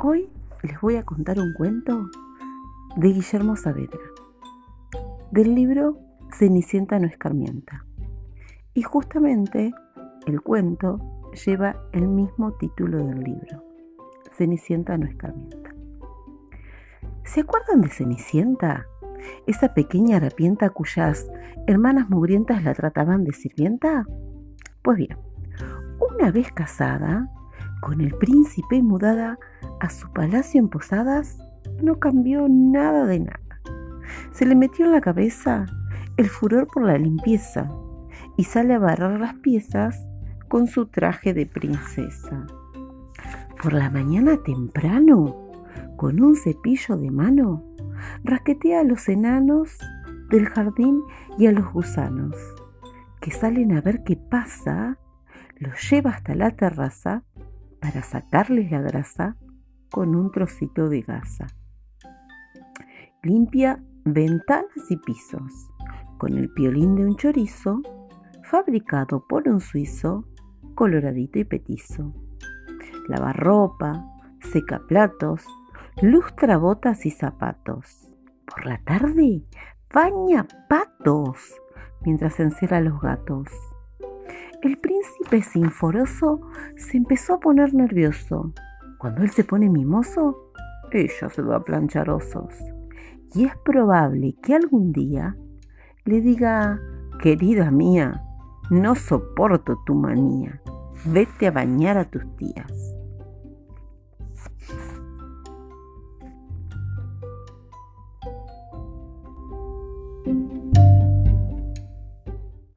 Hoy les voy a contar un cuento de Guillermo Saavedra, del libro Cenicienta no escarmienta. Y justamente el cuento lleva el mismo título del libro, Cenicienta no escarmienta. ¿Se acuerdan de Cenicienta? Esa pequeña harapienta cuyas hermanas mugrientas la trataban de sirvienta. Pues bien, una vez casada, con el príncipe mudada a su palacio en Posadas, no cambió nada de nada. Se le metió en la cabeza el furor por la limpieza y sale a barrar las piezas con su traje de princesa. Por la mañana temprano, con un cepillo de mano, raquetea a los enanos del jardín y a los gusanos, que salen a ver qué pasa, los lleva hasta la terraza para sacarles la grasa con un trocito de gasa. Limpia ventanas y pisos con el piolín de un chorizo fabricado por un suizo coloradito y petizo. Lava ropa, seca platos, lustra botas y zapatos. Por la tarde baña patos mientras encierra a los gatos. El príncipe sinforoso se empezó a poner nervioso. Cuando él se pone mimoso, ella se va a planchar osos. Y es probable que algún día le diga, querida mía, no soporto tu manía, vete a bañar a tus tías.